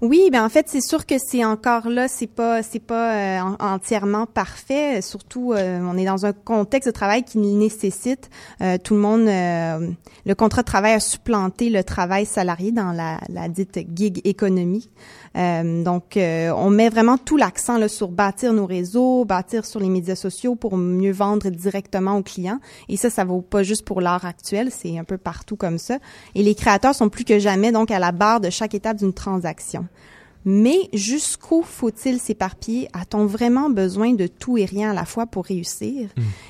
Oui, ben en fait, c'est sûr que c'est encore là, c'est pas c'est pas euh, en- entièrement parfait. Surtout, euh, on est dans un contexte de travail qui nécessite. Euh, tout le monde, le contrat de travail a supplanté le travail salarié dans la, la dite gig économie. Donc, on met vraiment tout l'accent là sur bâtir nos réseaux, bâtir sur les médias sociaux pour mieux vendre directement aux clients. Et ça, ça vaut pas juste pour l'art actuel, c'est un peu partout comme ça. Et les créateurs sont plus que jamais donc à la barre de chaque étape d'une transaction. Mais jusqu'où faut-il s'éparpiller? A-t-on vraiment besoin de tout et rien à la fois pour réussir?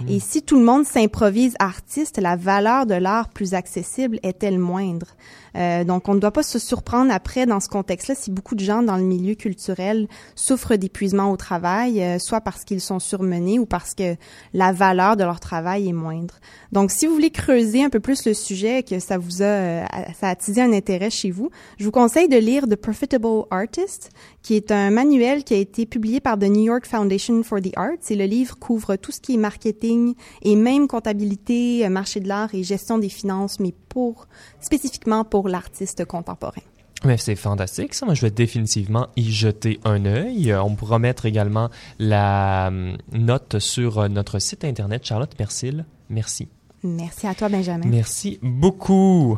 Et si tout le monde s'improvise artiste, la valeur de l'art plus accessible est-elle moindre? Euh, donc, on ne doit pas se surprendre après dans ce contexte-là si beaucoup de gens dans le milieu culturel souffrent d'épuisement au travail, euh, soit parce qu'ils sont surmenés ou parce que la valeur de leur travail est moindre. Donc, si vous voulez creuser un peu plus le sujet, et que ça vous a, euh, ça a attisé un intérêt chez vous, je vous conseille de lire The Profitable Artist, qui est un manuel qui a été publié par The New York Foundation for the Arts. Et le livre couvre tout ce qui est marketing et même comptabilité, euh, marché de l'art et gestion des finances, mais pour spécifiquement pour l'artiste contemporain. Mais c'est fantastique, ça. Moi, je vais définitivement y jeter un œil. Euh, On pourra mettre également la hum, note sur euh, notre site internet. Charlotte Persil, merci. Merci à toi, Benjamin. Merci beaucoup.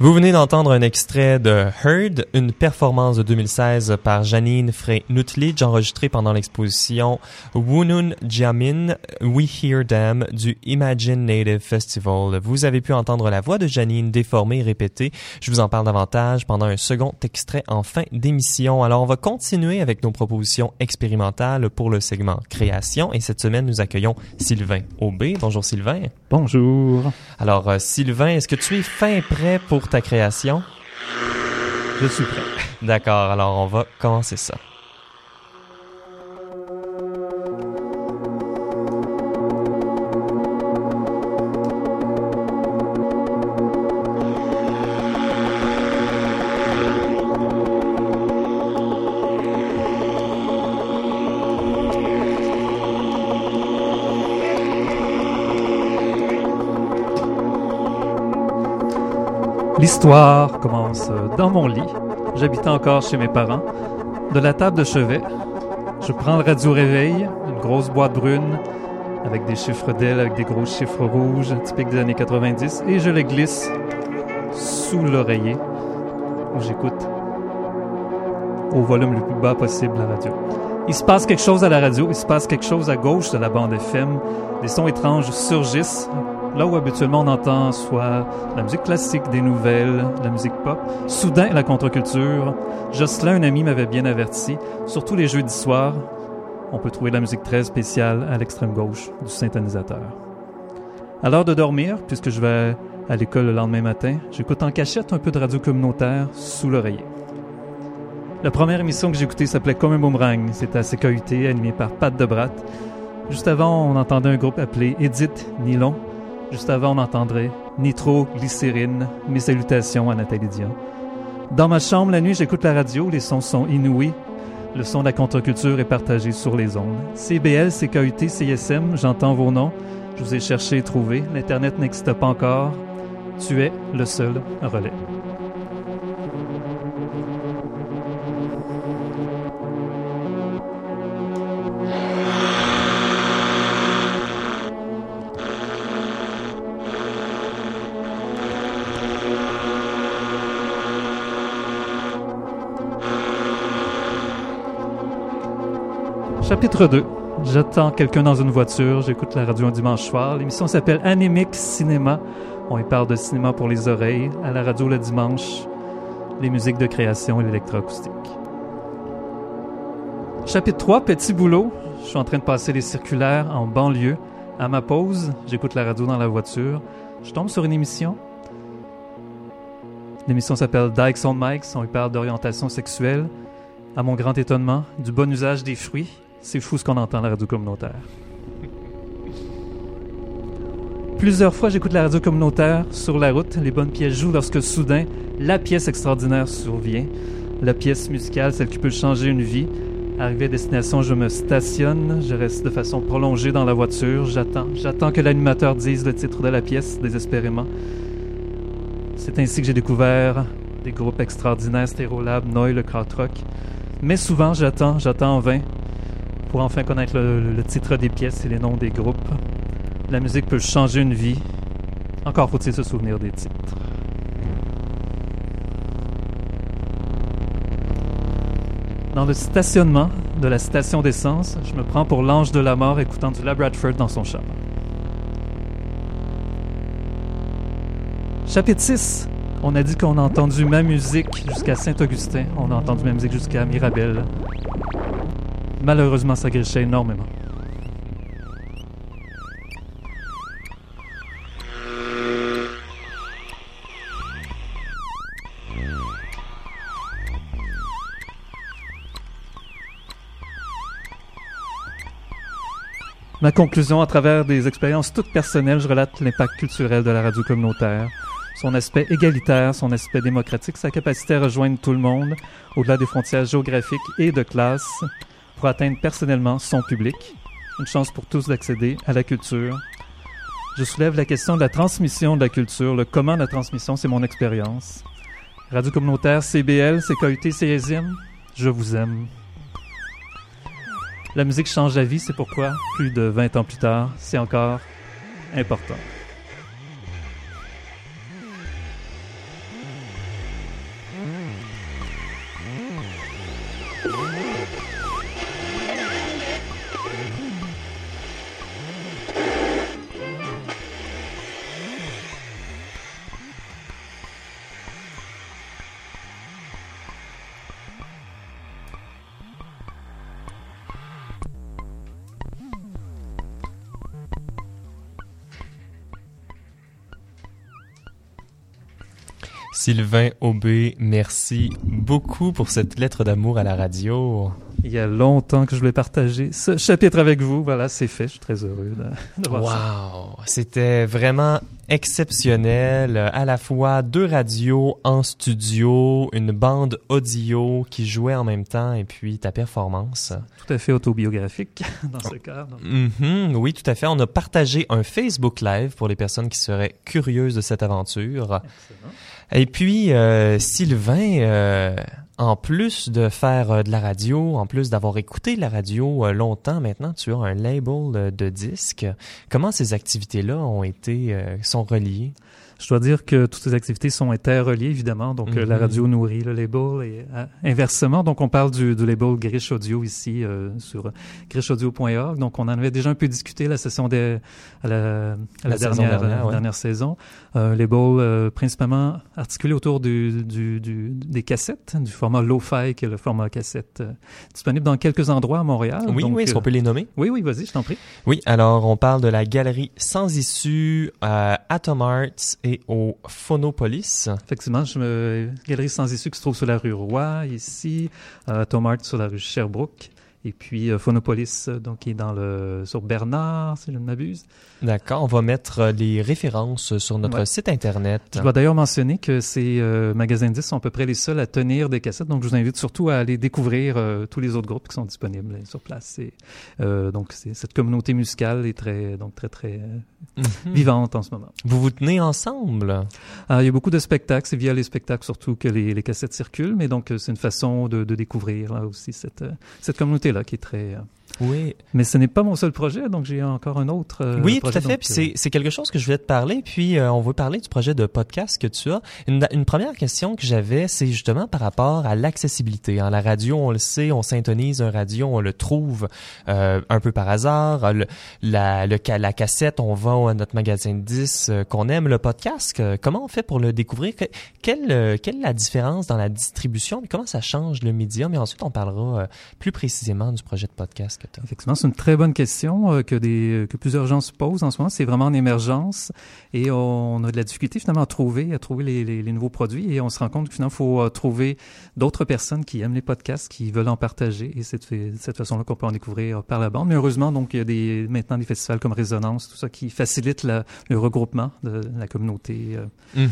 Vous venez d'entendre un extrait de Heard, une performance de 2016 par Janine Frey-Nutledge enregistrée pendant l'exposition Wunun Jamin We Hear Them du Imagine Native Festival. Vous avez pu entendre la voix de Janine déformée et répétée. Je vous en parle davantage pendant un second extrait en fin d'émission. Alors on va continuer avec nos propositions expérimentales pour le segment création et cette semaine nous accueillons Sylvain Aubé. Bonjour Sylvain. Bonjour. Alors euh, Sylvain, est-ce que tu es fin prêt pour ta création? Je suis prêt. D'accord, alors on va commencer ça. L'histoire commence dans mon lit. J'habitais encore chez mes parents. De la table de chevet, je prends le radio réveil, une grosse boîte brune avec des chiffres d'ailes, avec des gros chiffres rouges typiques des années 90, et je les glisse sous l'oreiller où j'écoute au volume le plus bas possible la radio. Il se passe quelque chose à la radio, il se passe quelque chose à gauche de la bande FM. Des sons étranges surgissent, là où habituellement on entend soit la musique classique, des nouvelles, la musique pop. Soudain, la contre-culture. Jocelyn, un ami, m'avait bien averti. Surtout les jeudis soirs, on peut trouver la musique très spéciale à l'extrême gauche du synthétisateur. À l'heure de dormir, puisque je vais à l'école le lendemain matin, j'écoute en cachette un peu de radio communautaire sous l'oreiller. La première émission que j'ai écoutée s'appelait Comme un boomerang. C'était à CKUT, animé par Pat Debrat. Juste avant, on entendait un groupe appelé Edith Nylon. Juste avant, on entendrait Nitro-glycérine. Mes salutations à Nathalie Dion. Dans ma chambre, la nuit, j'écoute la radio. Les sons sont inouïs. Le son de la contre-culture est partagé sur les ondes. CBL, CKUT, CSM, j'entends vos noms. Je vous ai cherché et trouvé. L'Internet n'existe pas encore. Tu es le seul relais. Chapitre 2. J'attends quelqu'un dans une voiture, j'écoute la radio un dimanche soir. L'émission s'appelle Anémique Cinéma. On y parle de cinéma pour les oreilles. À la radio le dimanche, les musiques de création et l'électroacoustique. Chapitre 3, Petit boulot. Je suis en train de passer les circulaires en banlieue. À ma pause, j'écoute la radio dans la voiture. Je tombe sur une émission. L'émission s'appelle Dykes on Mikes. On y parle d'orientation sexuelle. À mon grand étonnement, du bon usage des fruits c'est fou ce qu'on entend la radio communautaire. Plusieurs fois, j'écoute la radio communautaire sur la route. Les bonnes pièces jouent lorsque soudain, la pièce extraordinaire survient. La pièce musicale, celle qui peut changer une vie. Arrivé à destination, je me stationne. Je reste de façon prolongée dans la voiture. J'attends. J'attends que l'animateur dise le titre de la pièce, désespérément. C'est ainsi que j'ai découvert des groupes extraordinaires, Stérolab, Noy, le Krautrock. Mais souvent, j'attends, j'attends en vain pour enfin connaître le, titre des pièces et les noms des groupes. La musique peut changer une vie. Encore faut-il se souvenir des titres. Dans le stationnement de la station d'essence, je me prends pour l'ange de la mort écoutant du Labradford dans son char. Chapitre 6. On a dit qu'on a entendu ma musique jusqu'à Saint-Augustin. On a entendu ma musique jusqu'à Mirabel. Malheureusement, ça grichait énormément. Ma conclusion, à travers des expériences toutes personnelles, je relate l'impact culturel de la radio communautaire, son aspect égalitaire, son aspect démocratique, sa capacité à rejoindre tout le monde, au-delà des frontières géographiques et de classe, pour atteindre personnellement son public. Une chance pour tous d'accéder à la culture. Je soulève la question de la transmission de la culture, le comment de la transmission, c'est mon expérience. Radio communautaire, CBL, CKUT, CSM, je vous aime. La musique change la vie, c'est pourquoi, plus de 20 ans plus tard, c'est encore important. Sylvain Aubé, merci beaucoup pour cette lettre d'amour à la radio. Il y a longtemps que je voulais partager ce chapitre avec vous. Voilà, c'est fait. Je suis très heureux de, de voir ça. Wow, c'était vraiment exceptionnel. À la fois deux radios en studio, une bande audio qui jouait en même temps et puis ta performance. Tout à fait autobiographique dans ce cas. donc. Mhm, oui, tout à fait. On a partagé un Facebook Live pour les personnes qui seraient curieuses de cette aventure. Excellent. Et puis, euh, Sylvain, euh, en plus de faire euh, de la radio, en plus d'avoir écouté la radio euh, longtemps maintenant, tu as un label de disques. Comment ces activités-là ont été, sont reliées? Je dois dire que toutes ces activités sont interreliées, évidemment. Donc, euh, la Mhm. radio nourrit le label et euh, inversement. Donc, on parle du, du label Grish Audio ici euh, sur grishaudio.org. Donc, on en avait déjà un peu discuté la session de, à la, à la La saison dernière, dernière, euh, ouais. dernière saison. Un label euh, principalement articulé autour du, du, du- des cassettes, du format lo-fi, qui est le format cassette euh, disponible dans quelques endroits à Montréal. oui, Donc, oui, est-ce euh, qu'on peut les nommer? oui, oui, vas-y, je t'en prie. Oui, alors on parle de la galerie Sans Issue Atom Arts et au Phonopolis. Effectivement, je me... Galerie Sans Issue qui se trouve sur la rue Roy, ici, euh, Tom Art sur la rue Sherbrooke, et puis euh, Phonopolis, euh, donc qui est dans le... sur Bernard, si je ne m'abuse. D'accord, on va mettre euh, les références sur notre Ouais. site internet. Je dois d'ailleurs mentionner que ces euh, magasins de disques sont à peu près les seuls à tenir des cassettes, donc je vous invite surtout à aller découvrir euh, tous les autres groupes qui sont disponibles euh, sur place. Et, euh, donc cette communauté musicale est très, donc très, très Mhm. vivante en ce moment. Vous vous tenez ensemble? Ah, il y a beaucoup de spectacles, c'est via les spectacles surtout que les, les cassettes circulent, mais donc c'est une façon de, de découvrir là aussi cette, cette communauté-là qui est très... euh, Oui, Mais ce n'est pas mon seul projet, donc j'ai encore un autre euh, oui, tout à fait. donc, Puis euh, c'est, c'est quelque chose que je voulais te parler. Puis euh, on veut parler du projet de podcast que tu as. Une, une première question que j'avais, c'est justement par rapport à l'accessibilité. En la radio, on le sait, on syntonise un radio, on le trouve euh, un peu par hasard. Le, la, le, la cassette, on va à notre magasin de disques euh, qu'on aime. Le podcast, que- comment on fait pour le découvrir? Que- quelle, euh, quelle est la différence dans la distribution? Comment ça change le média Mais ensuite, on parlera euh, plus précisément du projet de podcast que Effectivement, c'est une très bonne question euh, que, des, que plusieurs gens se posent en ce moment. C'est vraiment en émergence et on a de la difficulté finalement à trouver, à trouver les, les, les nouveaux produits et on se rend compte que finalement, il faut euh, trouver d'autres personnes qui aiment les podcasts, qui veulent en partager et c'est de cette façon-là qu'on peut en découvrir par la bande. Mais heureusement, donc, il y a des, maintenant des festivals comme Résonance, tout ça qui facilite la- le regroupement de la communauté. euh.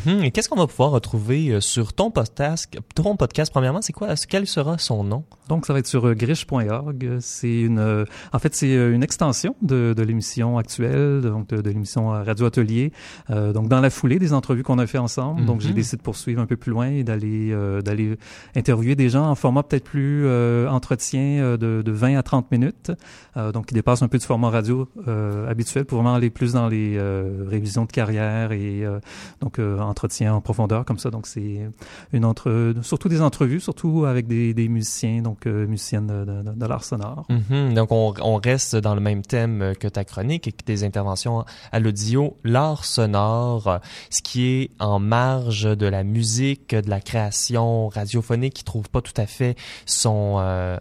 Mhm. Et qu'est-ce qu'on va pouvoir retrouver euh, sur ton podcast Ton podcast, premièrement, c'est quoi Quel sera son nom? Donc, ça va être sur euh, griche.org. C'est une, euh, en fait, c'est euh, une extension de, de l'émission actuelle, donc de, de l'émission euh, Radio Atelier. Euh, donc, dans la foulée des entrevues qu'on a fait ensemble, donc j'ai Mhm. décidé de poursuivre un peu plus loin et d'aller euh, d'aller interviewer des gens en format peut-être plus euh, entretien de, de 20 à 30 minutes, euh, donc qui dépasse un peu du format radio euh, habituel pour vraiment aller plus dans les euh, révisions de carrière et euh, donc euh, entretien en profondeur comme ça. Donc, c'est une entre, surtout des entrevues, surtout avec des, des musiciens, donc euh, musiciennes de, de, de l'art sonore. Mhm. Donc, on, on reste dans le même thème euh, que ta chronique et que tes interventions à l'audio, l'art sonore, euh, ce qui est en marge de la musique, de la création radiophonique, qui trouve pas tout à fait son... euh,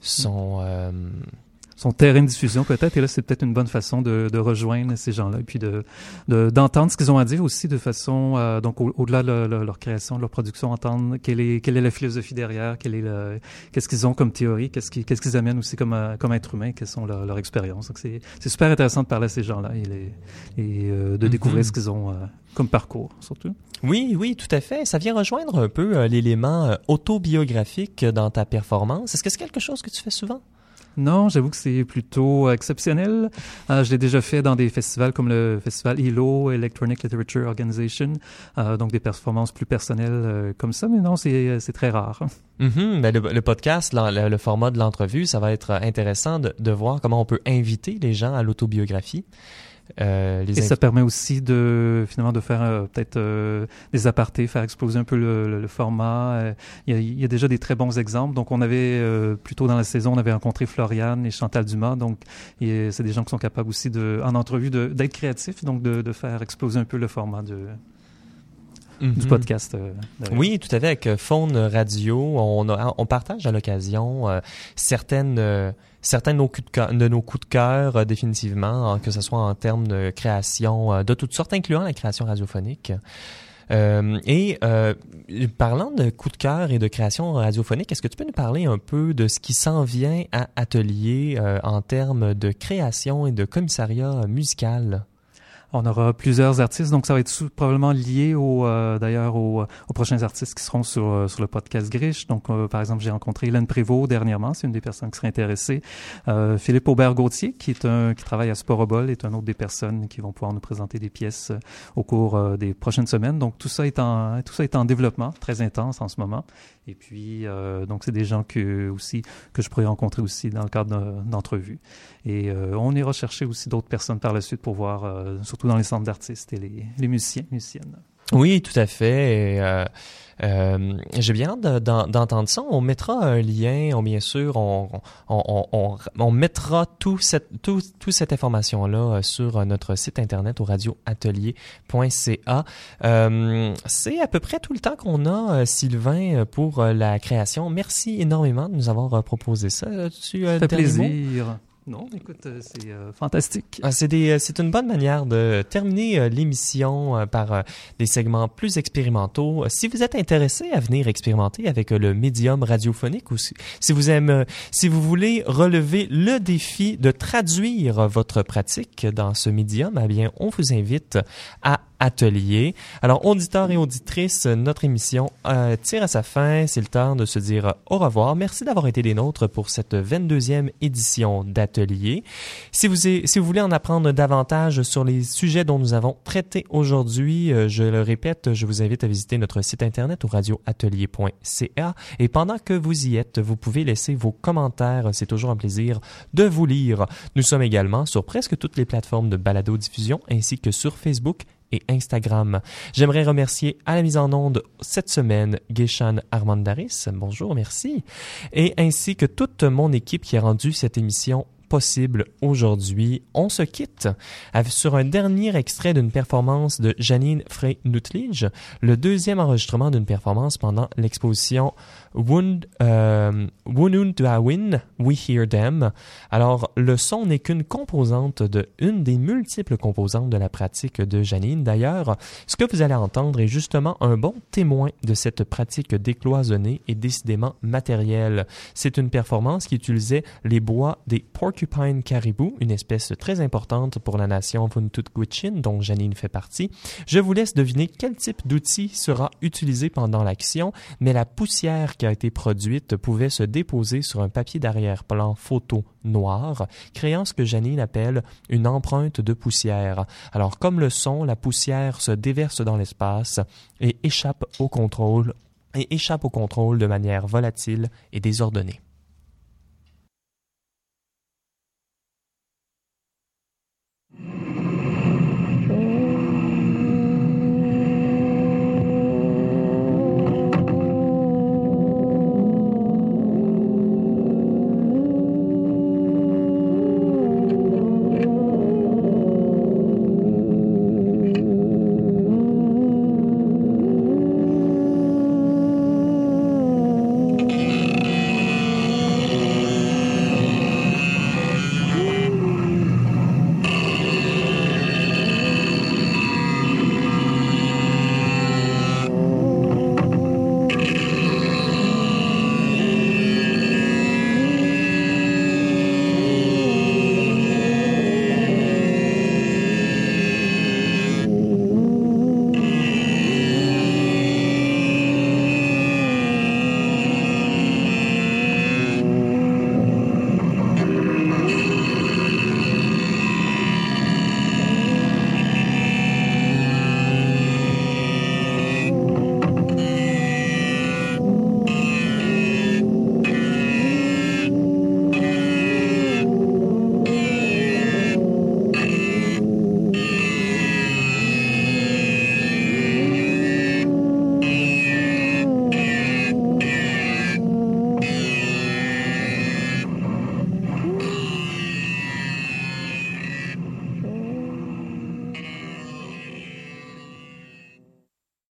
son Son terrain de diffusion peut-être, et là c'est peut-être une bonne façon de, de rejoindre ces gens-là, et puis de de- d'entendre ce qu'ils ont à dire aussi de façon, euh, donc au- au-delà de leur, leur création, de leur production, entendre quelle est quelle est la philosophie derrière, quelle est qu'est-ce qu'ils ont comme théorie, qu'est-ce qu'ils qu'est-ce qu'ils amènent aussi comme euh, comme être humain, quelles sont leurs leur expériences. Donc c'est super intéressant de parler à ces gens-là et, les, et euh, de Mhm. découvrir ce qu'ils ont euh, comme parcours surtout. Oui, oui, tout à fait. Ça vient rejoindre un peu l'élément autobiographique dans ta performance. Est-ce que c'est quelque chose que tu fais souvent? Non, j'avoue que c'est plutôt exceptionnel. Euh, je l'ai déjà fait dans des festivals comme le festival ELO, Electronic Literature Organization, euh, donc des performances plus personnelles euh, comme ça, mais non, c'est très rare. Mhm, ben le, podcast, le, format de l'entrevue, ça va être intéressant de voir comment on peut inviter les gens à l'autobiographie. Euh, les Et ça permet aussi de finalement de faire euh, peut-être euh, des apartés, faire exploser un peu le, le- le format. Il y, a, il y a déjà des très bons exemples. Donc on avait euh, plus tôt dans la saison, on avait rencontré Floriane et Chantal Dumas. Donc c'est des gens qui sont capables aussi de, en entrevue d'être créatifs, donc de, de faire exploser un peu le format de, du Mhm. podcast. euh. Oui, tout à fait. Avec Faune Radio, on, a- on partage à l'occasion euh, certaines, euh, certains de nos coups de cœur, euh, définitivement, hein, que ce soit en termes de création euh, de toutes sortes, incluant la création radiophonique. Euh, et parlant de coups de cœur et de création radiophonique, est-ce que tu peux nous parler un peu de ce qui s'en vient à Atelier en termes de création et de commissariat musical? On aura plusieurs artistes, donc ça va être probablement lié au, euh, d'ailleurs aux, aux prochains artistes qui seront sur, euh, sur le podcast Grish. Donc, euh, par exemple, j'ai rencontré Hélène Prévost dernièrement, c'est une des personnes qui serait intéressée. Euh, Philippe Aubert-Gauthier, qui est un qui travaille à Sporobol, est un autre des personnes qui vont pouvoir nous présenter des pièces euh, au cours euh, des prochaines semaines. Donc, tout ça est en tout ça est en développement, très intense en ce moment. Et puis, euh, donc, c'est des gens que aussi que je pourrais rencontrer aussi dans le cadre d'entrevues. Et euh, on ira chercher aussi d'autres personnes par la suite pour voir, euh, surtout dans les centres d'artistes et les, musiciens, musiciennes. Oui, tout à fait. Euh, euh, J'ai bien hâte de- d'en- d'entendre ça. On mettra un lien, on, bien sûr, on, on, on, on, on mettra tout cette, tout, tout cette information-là euh, sur notre site internet au radioatelier.ca. Euh, C'est à peu près tout le temps qu'on a, euh, Sylvain, pour euh, la création. Merci énormément de nous avoir euh, proposé ça. Tu, euh, Ça fait mot? Non, écoute, euh, c'est euh, fantastique. Ah, c'est des, euh, c'est une bonne manière de terminer euh, l'émission par des segments plus expérimentaux. Si vous êtes intéressé à venir expérimenter avec le médium radiophonique ou si, vous aimez, si vous voulez relever le défi de traduire votre pratique dans ce médium, eh bien, on vous invite à Atelier. Alors, auditeurs et auditrices, notre émission euh, tire à sa fin. C'est le temps de se dire au revoir. Merci d'avoir été des nôtres pour cette 22e édition d'Atelier. Si vous, si vous voulez en apprendre davantage sur les sujets dont nous avons traité aujourd'hui, euh, je le répète, je vous invite à visiter notre site internet au radioatelier.ca. Et pendant que vous y êtes, vous pouvez laisser vos commentaires. C'est toujours un plaisir de vous lire. Nous sommes également sur presque toutes les plateformes de balado-diffusion ainsi que sur Facebook et Instagram. J'aimerais remercier à la mise en onde cette semaine Geshan Armandaris. Bonjour, merci. Et ainsi que toute mon équipe qui a rendu cette émission possible aujourd'hui. On se quitte sur un dernier extrait d'une performance de Janine Frey-Nutlige, le deuxième enregistrement d'une performance pendant l'exposition Wound, euh, We Hear Them. Alors, le son n'est qu'une composante de une des multiples composantes de la pratique de Janine. D'ailleurs, ce que vous allez entendre est justement un bon témoin de cette pratique décloisonnée et décidément matérielle. C'est une performance qui utilisait les bois des porcupine caribou, une espèce très importante pour la nation Vuntut-Gwitchin, dont Janine fait partie. Je vous laisse deviner quel type d'outil sera utilisé pendant l'action, mais la poussière qui a été produite pouvait se déposer sur un papier d'arrière-plan photo noir, créant ce que Janine appelle une empreinte de poussière. Alors, comme le son, la poussière se déverse dans l'espace et échappe au contrôle et échappe au contrôle de manière volatile et désordonnée.